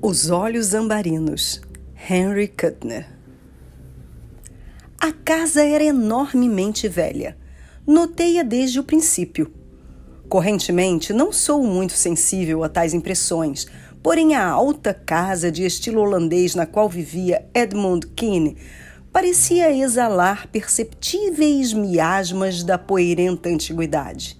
Os Olhos Ambarinos, Henry Kuttner. A casa era enormemente velha. Notei-a desde o princípio. Correntemente, não sou muito sensível a tais impressões, porém a alta casa de estilo holandês na qual vivia Edmund Keane parecia exalar perceptíveis miasmas da poeirenta antiguidade.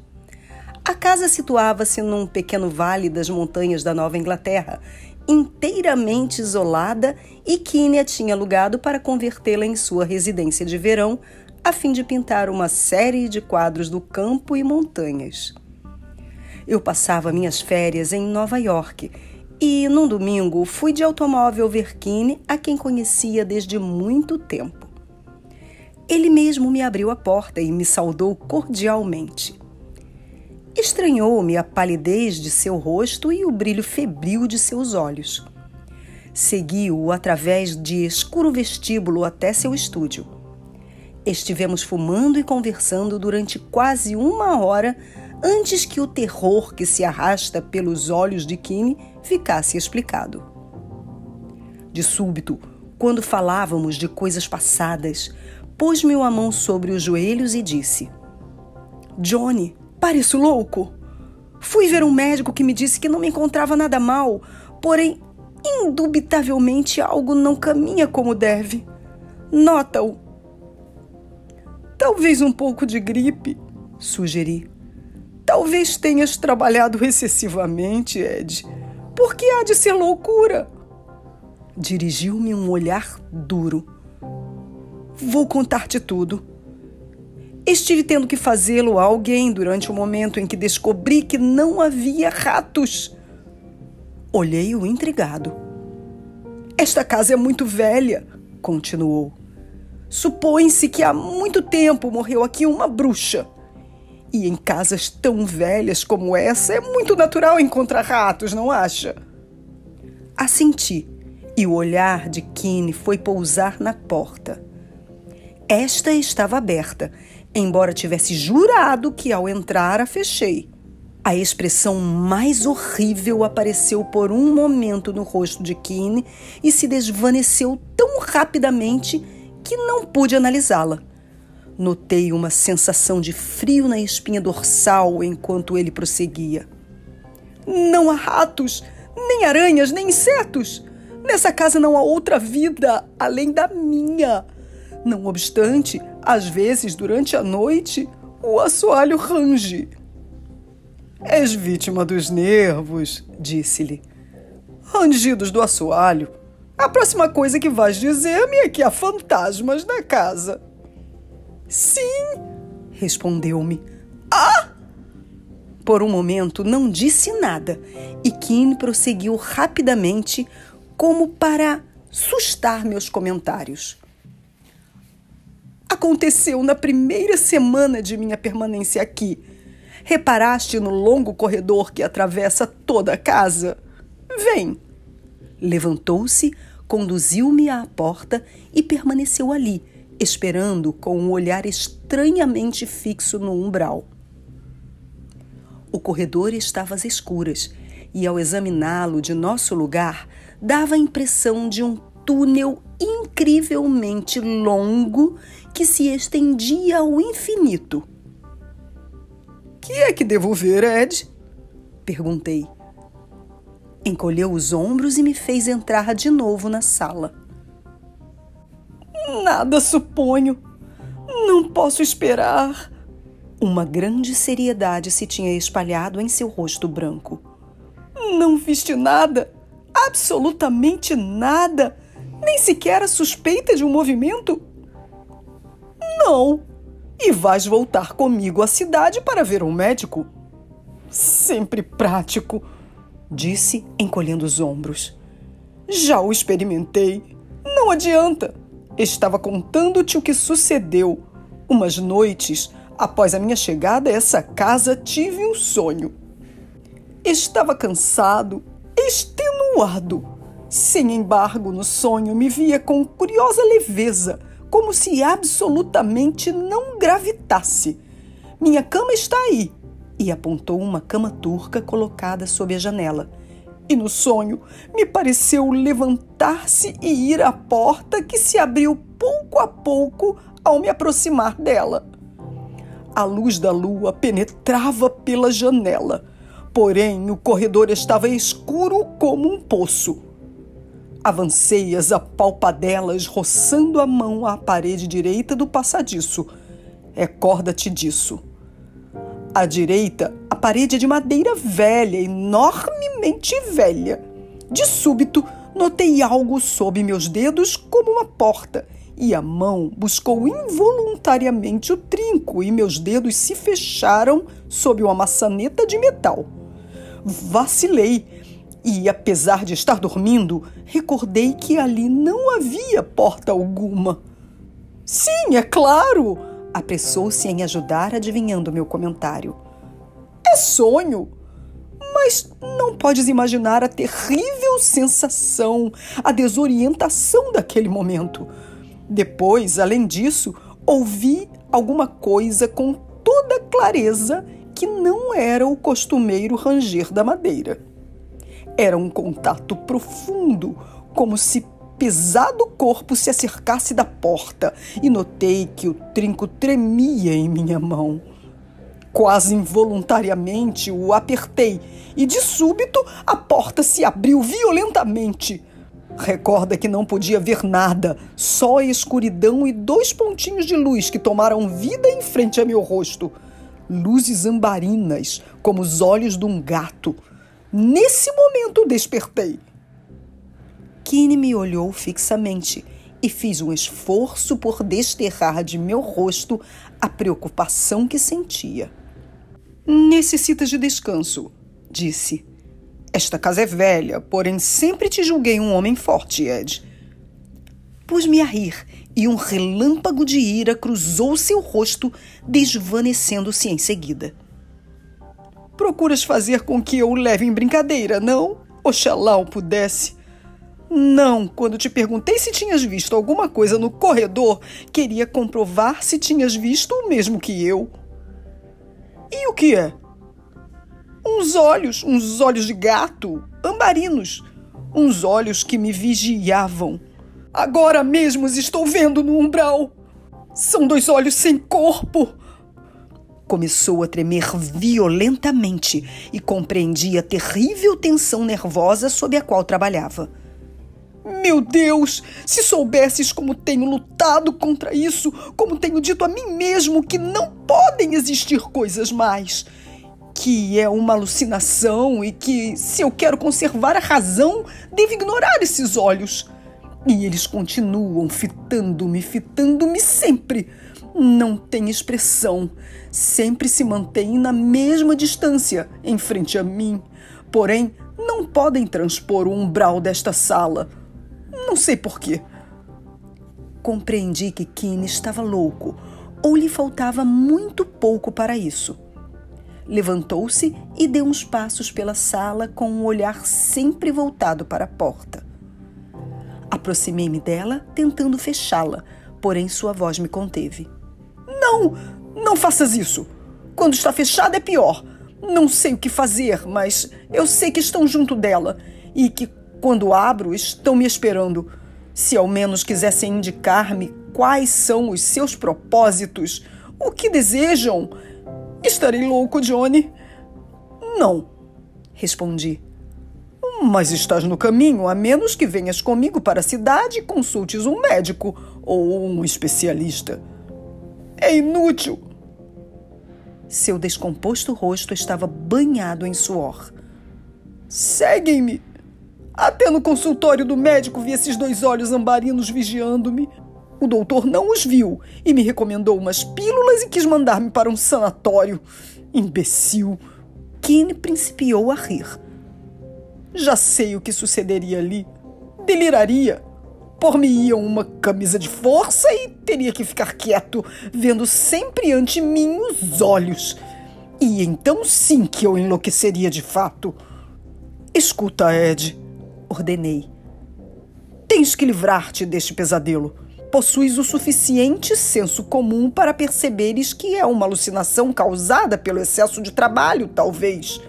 A casa situava-se num pequeno vale das montanhas da Nova Inglaterra inteiramente isolada e Kínia tinha alugado para convertê-la em sua residência de verão, a fim de pintar uma série de quadros do campo e montanhas. Eu passava minhas férias em Nova York e, num domingo, fui de automóvel ver Kine, a quem conhecia desde muito tempo. Ele mesmo me abriu a porta e me saudou cordialmente. Estranhou-me a palidez de seu rosto e o brilho febril de seus olhos. Segui-o através de escuro vestíbulo até seu estúdio. Estivemos fumando e conversando durante quase uma hora antes que o terror que se arrasta pelos olhos de Kine ficasse explicado. De súbito, quando falávamos de coisas passadas, pôs-me a mão sobre os joelhos e disse: Johnny, Pareço louco? Fui ver um médico que me disse que não me encontrava nada mal, porém, indubitavelmente algo não caminha como deve. Nota-o. Talvez um pouco de gripe, sugeri. Talvez tenhas trabalhado excessivamente, Ed. Por que há de ser loucura? Dirigiu-me um olhar duro. Vou contar-te tudo. Estive tendo que fazê-lo a alguém durante o momento em que descobri que não havia ratos. Olhei-o intrigado. Esta casa é muito velha, continuou. Supõe-se que há muito tempo morreu aqui uma bruxa. E em casas tão velhas como essa é muito natural encontrar ratos, não acha? Assenti, e o olhar de Kine foi pousar na porta. Esta estava aberta embora tivesse jurado que ao entrar a fechei. A expressão mais horrível apareceu por um momento no rosto de Keane e se desvaneceu tão rapidamente que não pude analisá-la. Notei uma sensação de frio na espinha dorsal enquanto ele prosseguia. Não há ratos, nem aranhas, nem insetos. Nessa casa não há outra vida além da minha. Não obstante, às vezes, durante a noite, o assoalho range. És vítima dos nervos, disse-lhe. Rangidos do assoalho. A próxima coisa que vais dizer-me é que há fantasmas na casa. Sim, respondeu-me. Ah! Por um momento não disse nada e Kim prosseguiu rapidamente, como para sustar meus comentários aconteceu na primeira semana de minha permanência aqui. Reparaste no longo corredor que atravessa toda a casa? Vem. Levantou-se, conduziu-me à porta e permaneceu ali, esperando com um olhar estranhamente fixo no umbral. O corredor estava às escuras e, ao examiná-lo de nosso lugar, dava a impressão de um túnel incrivelmente longo que se estendia ao infinito. Que é que devo ver, Ed? Perguntei. Encolheu os ombros e me fez entrar de novo na sala. Nada suponho. Não posso esperar. Uma grande seriedade se tinha espalhado em seu rosto branco. Não viste nada? Absolutamente nada? Nem sequer a suspeita de um movimento? Não. E vais voltar comigo à cidade para ver um médico? Sempre prático, disse, encolhendo os ombros. Já o experimentei. Não adianta. Estava contando-te o que sucedeu. Umas noites após a minha chegada a essa casa, tive um sonho. Estava cansado, extenuado. Sem embargo, no sonho me via com curiosa leveza como se absolutamente não gravitasse. Minha cama está aí. E apontou uma cama turca colocada sob a janela. e no sonho me pareceu levantar-se e ir à porta que se abriu pouco a pouco ao me aproximar dela. A luz da lua penetrava pela janela, porém o corredor estava escuro como um poço. Avancei as apalpadelas, roçando a mão à parede direita do passadiço. Recorda-te disso. À direita, a parede é de madeira velha, enormemente velha. De súbito, notei algo sob meus dedos como uma porta, e a mão buscou involuntariamente o trinco, e meus dedos se fecharam sob uma maçaneta de metal. Vacilei e, apesar de estar dormindo, recordei que ali não havia porta alguma. Sim, é claro! Apressou-se em ajudar, adivinhando meu comentário. É sonho! Mas não podes imaginar a terrível sensação, a desorientação daquele momento. Depois, além disso, ouvi alguma coisa com toda clareza que não era o costumeiro ranger da madeira. Era um contato profundo, como se pesado corpo se acercasse da porta, e notei que o trinco tremia em minha mão. Quase involuntariamente o apertei e, de súbito, a porta se abriu violentamente. Recorda que não podia ver nada, só a escuridão e dois pontinhos de luz que tomaram vida em frente a meu rosto. Luzes ambarinas, como os olhos de um gato. Nesse momento despertei. Kine me olhou fixamente e fiz um esforço por desterrar de meu rosto a preocupação que sentia. Necessitas de descanso, disse. Esta casa é velha, porém sempre te julguei um homem forte, Ed. Pus-me a rir e um relâmpago de ira cruzou seu rosto, desvanecendo-se em seguida. Procuras fazer com que eu o leve em brincadeira, não? Oxalá eu pudesse. Não, quando te perguntei se tinhas visto alguma coisa no corredor, queria comprovar se tinhas visto o mesmo que eu. E o que é? Uns olhos, uns olhos de gato, ambarinos, uns olhos que me vigiavam. Agora mesmo os estou vendo no umbral. São dois olhos sem corpo. Começou a tremer violentamente e compreendi a terrível tensão nervosa sob a qual trabalhava. Meu Deus, se soubesses como tenho lutado contra isso, como tenho dito a mim mesmo que não podem existir coisas mais, que é uma alucinação e que, se eu quero conservar a razão, devo ignorar esses olhos. E eles continuam fitando-me, fitando-me sempre. Não tem expressão, sempre se mantêm na mesma distância em frente a mim. Porém, não podem transpor o umbral desta sala não sei porquê. Compreendi que Kine estava louco ou lhe faltava muito pouco para isso. Levantou-se e deu uns passos pela sala com um olhar sempre voltado para a porta. Aproximei-me dela, tentando fechá-la, porém sua voz me conteve. Não, não faças isso. Quando está fechada é pior. Não sei o que fazer, mas eu sei que estão junto dela e que quando abro, estão me esperando. Se ao menos quisessem indicar-me quais são os seus propósitos, o que desejam, estarei louco, Johnny. Não, respondi. Mas estás no caminho, a menos que venhas comigo para a cidade e consultes um médico ou um especialista. É inútil. Seu descomposto rosto estava banhado em suor. Seguem-me, até no consultório do médico vi esses dois olhos ambarinos vigiando-me. O doutor não os viu e me recomendou umas pílulas e quis mandar-me para um sanatório. Imbecil! Kine principiou a rir. Já sei o que sucederia ali. Deliraria. Por-me-iam uma camisa de força e teria que ficar quieto, vendo sempre ante mim os olhos. E então sim que eu enlouqueceria de fato. Escuta, Ed ordenei. Tens que livrar-te deste pesadelo. Possuis o suficiente senso comum para perceberes que é uma alucinação causada pelo excesso de trabalho, talvez.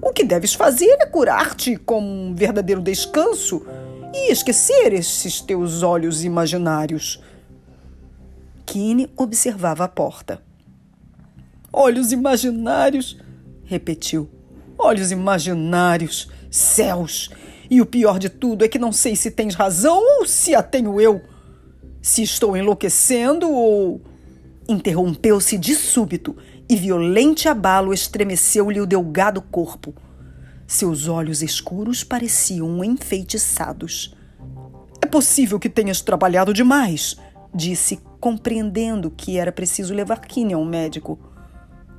O que deves fazer é curar-te com um verdadeiro descanso e esquecer esses teus olhos imaginários. Kine observava a porta. Olhos imaginários, repetiu. Olhos imaginários, céus! E o pior de tudo é que não sei se tens razão ou se a tenho eu. Se estou enlouquecendo ou. Interrompeu-se de súbito e violente abalo estremeceu-lhe o delgado corpo. Seus olhos escuros pareciam enfeitiçados. É possível que tenhas trabalhado demais, disse, compreendendo que era preciso levar Kinney a um médico.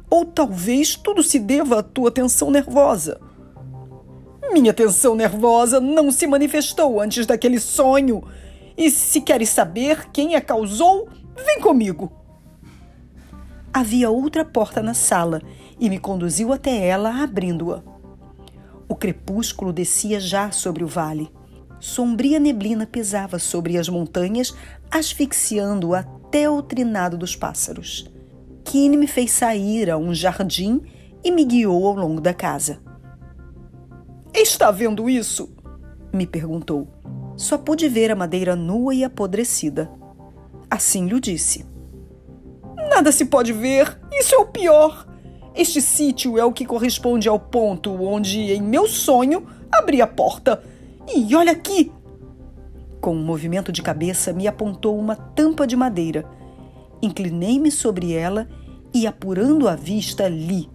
Ou talvez tudo se deva à tua tensão nervosa. Minha tensão nervosa não se manifestou antes daquele sonho. E se queres saber quem a causou, vem comigo. Havia outra porta na sala e me conduziu até ela, abrindo-a. O crepúsculo descia já sobre o vale. Sombria neblina pesava sobre as montanhas, asfixiando até o trinado dos pássaros. Kine me fez sair a um jardim e me guiou ao longo da casa. Está vendo isso? me perguntou. Só pude ver a madeira nua e apodrecida. Assim lhe disse. Nada se pode ver, isso é o pior. Este sítio é o que corresponde ao ponto onde, em meu sonho, abri a porta. E olha aqui! Com um movimento de cabeça, me apontou uma tampa de madeira. Inclinei-me sobre ela e, apurando a vista, li: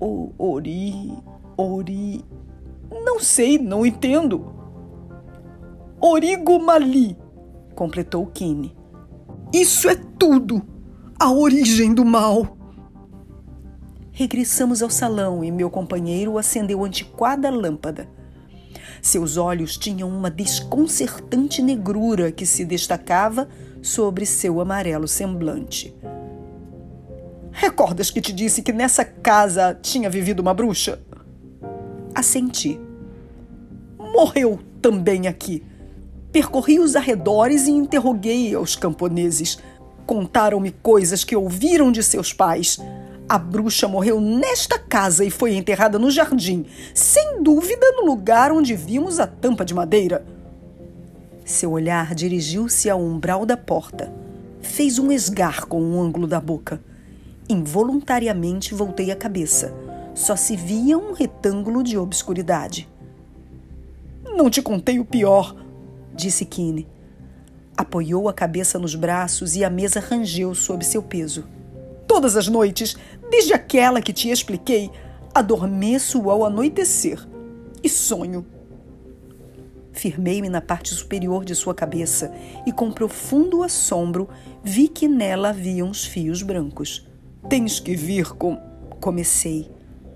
o Ori, Ori. Não sei, não entendo. Origomali, completou Kine. Isso é tudo! A origem do mal! Regressamos ao salão e meu companheiro acendeu antiquada lâmpada. Seus olhos tinham uma desconcertante negrura que se destacava sobre seu amarelo semblante. Recordas que te disse que nessa casa tinha vivido uma bruxa? Assenti. Morreu também aqui. Percorri os arredores e interroguei aos camponeses. Contaram-me coisas que ouviram de seus pais a bruxa morreu nesta casa e foi enterrada no jardim, sem dúvida no lugar onde vimos a tampa de madeira. Seu olhar dirigiu-se ao umbral da porta. Fez um esgar com o ângulo da boca. Involuntariamente voltei a cabeça. Só se via um retângulo de obscuridade. Não te contei o pior, disse Kine. Apoiou a cabeça nos braços e a mesa rangeu sob seu peso. Todas as noites, desde aquela que te expliquei, adormeço ao anoitecer e sonho. Firmei-me na parte superior de sua cabeça e, com profundo assombro, vi que nela havia uns fios brancos. Tens que vir com. Comecei.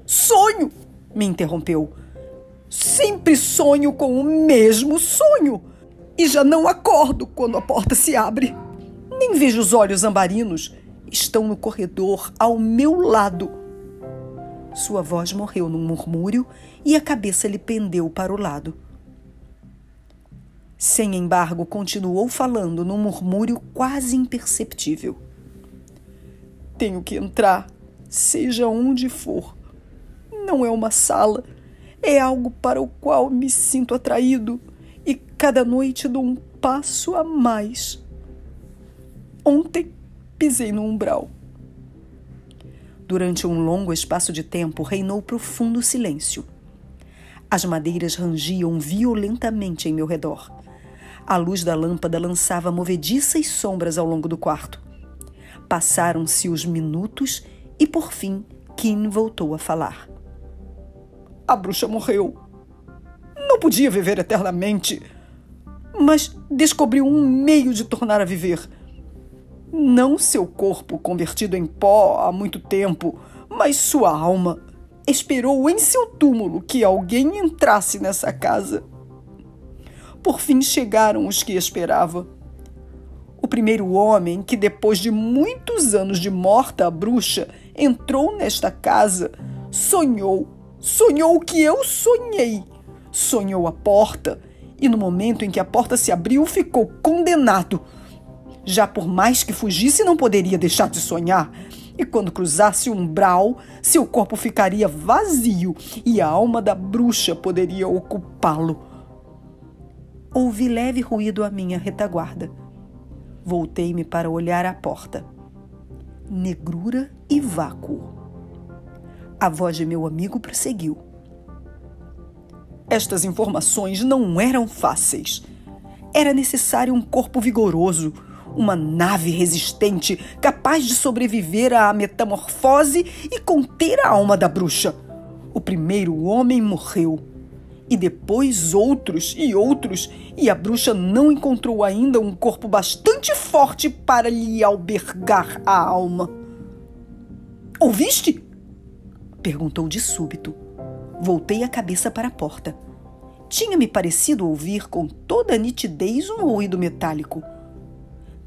Sonho! me interrompeu. Sempre sonho com o mesmo sonho e já não acordo quando a porta se abre. Nem vejo os olhos ambarinos estão no corredor ao meu lado. Sua voz morreu num murmúrio e a cabeça lhe pendeu para o lado. Sem embargo, continuou falando num murmúrio quase imperceptível. Tenho que entrar, seja onde for. Não é uma sala, é algo para o qual me sinto atraído e cada noite dou um passo a mais. Ontem pisei no umbral. Durante um longo espaço de tempo reinou profundo silêncio. As madeiras rangiam violentamente em meu redor. A luz da lâmpada lançava movediças sombras ao longo do quarto. Passaram-se os minutos e, por fim, Kim voltou a falar. A bruxa morreu. Não podia viver eternamente, mas descobriu um meio de tornar a viver não seu corpo convertido em pó há muito tempo, mas sua alma esperou em seu túmulo que alguém entrasse nessa casa. Por fim chegaram os que esperava. O primeiro homem que, depois de muitos anos de morta a bruxa, entrou nesta casa, sonhou, sonhou o que eu sonhei. Sonhou a porta, e no momento em que a porta se abriu, ficou condenado já por mais que fugisse, não poderia deixar de sonhar. E quando cruzasse o umbral, seu corpo ficaria vazio e a alma da bruxa poderia ocupá-lo. Ouvi leve ruído à minha retaguarda. Voltei-me para olhar a porta. Negrura e vácuo. A voz de meu amigo prosseguiu. Estas informações não eram fáceis. Era necessário um corpo vigoroso, uma nave resistente capaz de sobreviver à metamorfose e conter a alma da bruxa. O primeiro homem morreu e depois outros e outros, e a bruxa não encontrou ainda um corpo bastante forte para lhe albergar a alma. Ouviste? perguntou de súbito. Voltei a cabeça para a porta. Tinha-me parecido ouvir com toda a nitidez um ruído metálico.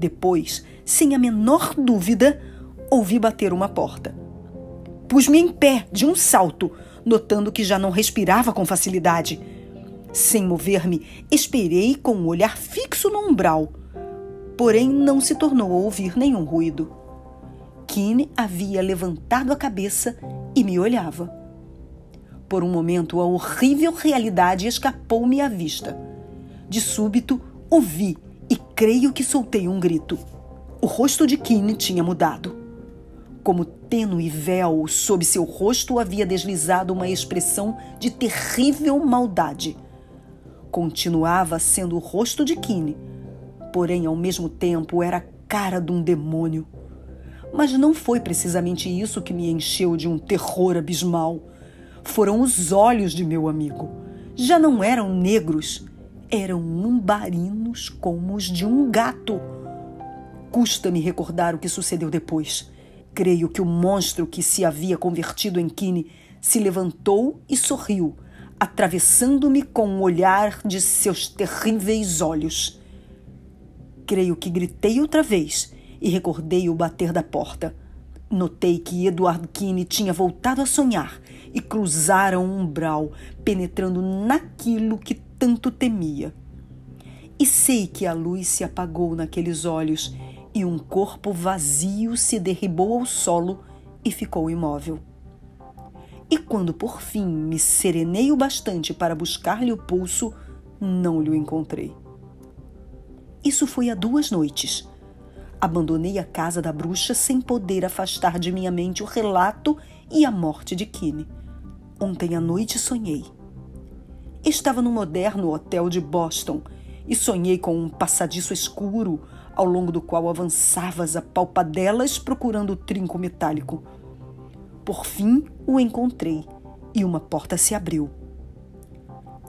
Depois, sem a menor dúvida, ouvi bater uma porta. Pus-me em pé de um salto, notando que já não respirava com facilidade. Sem mover-me, esperei com o um olhar fixo no umbral. Porém, não se tornou a ouvir nenhum ruído. Kine havia levantado a cabeça e me olhava. Por um momento, a horrível realidade escapou-me à vista. De súbito, ouvi creio que soltei um grito. O rosto de Kine tinha mudado. Como tênue véu sob seu rosto havia deslizado uma expressão de terrível maldade. Continuava sendo o rosto de Kine, porém ao mesmo tempo era a cara de um demônio. Mas não foi precisamente isso que me encheu de um terror abismal. Foram os olhos de meu amigo. Já não eram negros, eram umbarinos como os de um gato. Custa-me recordar o que sucedeu depois. Creio que o monstro que se havia convertido em Kine se levantou e sorriu, atravessando-me com o olhar de seus terríveis olhos. Creio que gritei outra vez e recordei o bater da porta. Notei que Edward Kine tinha voltado a sonhar e cruzaram o umbral, penetrando naquilo que tanto temia. E sei que a luz se apagou naqueles olhos e um corpo vazio se derribou ao solo e ficou imóvel. E quando por fim me serenei o bastante para buscar-lhe o pulso, não lhe encontrei. Isso foi há duas noites. Abandonei a casa da bruxa sem poder afastar de minha mente o relato e a morte de Kine. Ontem à noite sonhei. Estava num moderno hotel de Boston e sonhei com um passadiço escuro ao longo do qual avançavas a palpadelas procurando o trinco metálico. Por fim o encontrei e uma porta se abriu.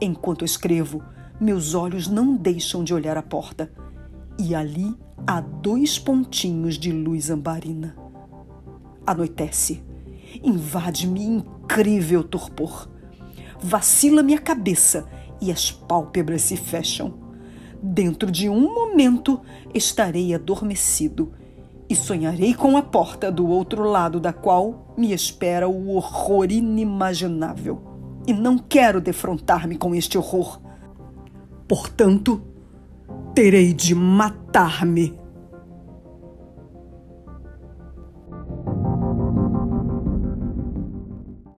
Enquanto escrevo, meus olhos não deixam de olhar a porta e ali há dois pontinhos de luz ambarina. Anoitece. Invade-me incrível torpor. Vacila-me a cabeça e as pálpebras se fecham. Dentro de um momento estarei adormecido e sonharei com a porta do outro lado da qual me espera o horror inimaginável. E não quero defrontar-me com este horror. Portanto, terei de matar-me.